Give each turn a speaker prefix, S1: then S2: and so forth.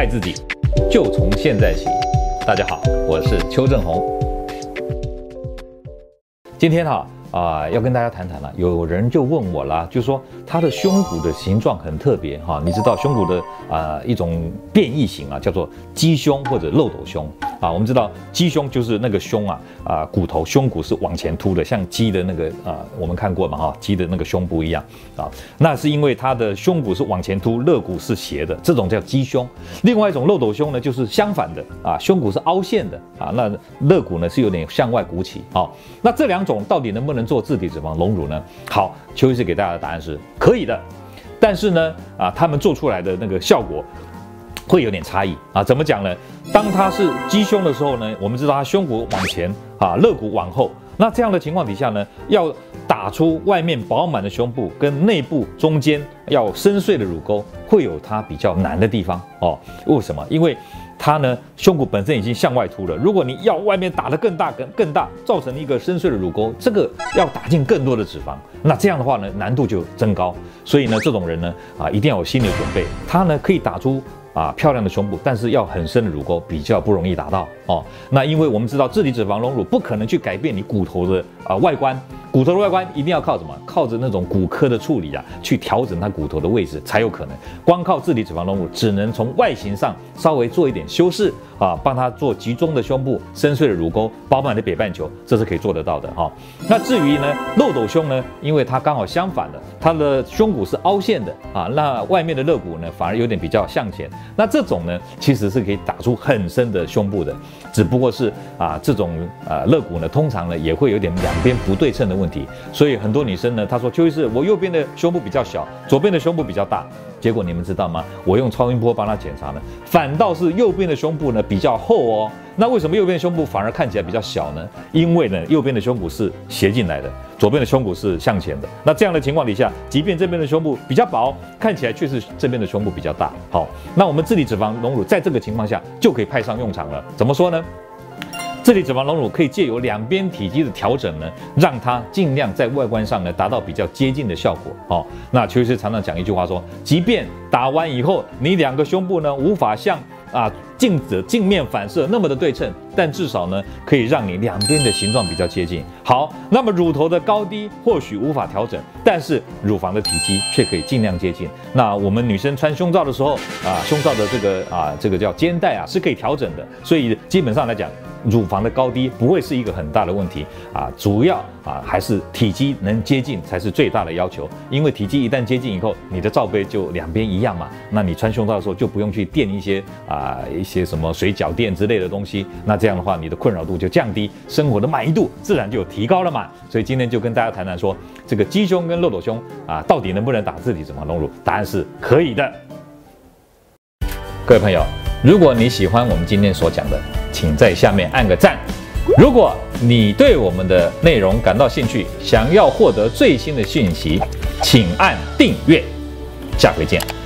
S1: 爱自己，就从现在起。大家好，我是邱正红。今天哈。呃，要跟大家谈谈了。有人就问我了，就说他的胸骨的形状很特别哈。你知道胸骨的啊、一种变异型啊，叫做鸡胸或者漏斗胸啊。我们知道鸡胸就是那个胸啊啊、骨头胸骨是往前凸的，像鸡的那个啊、我们看过嘛哈，鸡的那个胸部一样啊。那是因为它的胸骨是往前凸，肋骨是斜的，这种叫鸡胸。另外一种漏斗胸呢，就是相反的啊，胸骨是凹陷的啊，那肋骨呢是有点向外鼓起啊。那这两种到底能不能做自体脂肪隆乳呢？好，邱医师给大家的答案是可以的，但是呢，啊，他们做出来的那个效果会有点差异啊。怎么讲呢？当他是鸡胸的时候呢，我们知道他胸骨往前啊，肋骨往后，那这样的情况底下呢，要打出外面饱满的胸部跟内部中间要深邃的乳沟，会有它比较难的地方哦。为什么？因为它呢，胸骨本身已经向外凸了。如果你要外面打得更大、更更大，造成一个深邃的乳沟，这个要打进更多的脂肪，那这样的话呢，难度就增高。所以呢，这种人呢，啊，一定要有心理准备。他呢，可以打出。啊，漂亮的胸部，但是要很深的乳沟比较不容易达到哦。那因为我们知道，自体脂肪隆乳不可能去改变你骨头的啊外观，骨头的外观一定要靠什么？靠着那种骨科的处理啊，去调整它骨头的位置才有可能。光靠自体脂肪隆乳，只能从外形上稍微做一点修饰啊，帮它做集中的胸部、深邃的乳沟、饱满的北半球，这是可以做得到的哈、那至于呢，漏斗胸呢，因为它刚好相反的，它的胸骨是凹陷的啊，那外面的肋骨呢，反而有点比较向前。那这种呢，其实是可以打出很深的胸部的，只不过是啊，这种啊肋骨呢，通常呢也会有点两边不对称的问题，所以很多女生呢，她说邱医师，我右边的胸部比较小，左边的胸部比较大，结果你们知道吗？我用超音波帮她检查呢，反倒是右边的胸部呢比较厚哦。那为什么右边的胸部反而看起来比较小呢？因为呢，右边的胸骨是斜进来的，左边的胸骨是向前的。那这样的情况底下，即便这边的胸部比较薄，看起来却是这边的胸部比较大。好，那我们自体脂肪隆乳在这个情况下就可以派上用场了。怎么说呢？这里脂肪隆乳可以借由两边体积的调整呢，让它尽量在外观上呢达到比较接近的效果。好，那邱医师常常讲一句话说，即便打完以后，你两个胸部呢无法像。啊，镜子镜面反射那么的对称，但至少呢，可以让你两边的形状比较接近。好，那么乳头的高低或许无法调整，但是乳房的体积却可以尽量接近。那我们女生穿胸罩的时候啊，胸罩的这个啊，这个叫肩带啊，是可以调整的。所以基本上来讲。乳房的高低不会是一个很大的问题啊，主要啊还是体积能接近才是最大的要求。因为体积一旦接近以后，你的罩杯就两边一样嘛，那你穿胸罩的时候就不用去垫一些啊一些什么水饺店之类的东西，那这样的话你的困扰度就降低，生活的满意度自然就提高了嘛。所以今天就跟大家谈谈说，这个鸡胸跟漏斗胸啊，到底能不能打自体脂肪隆乳？答案是可以的。各位朋友，如果你喜欢我们今天所讲的，请在下面按个赞。如果你对我们的内容感到兴趣，想要获得最新的讯息，请按订阅。下回见。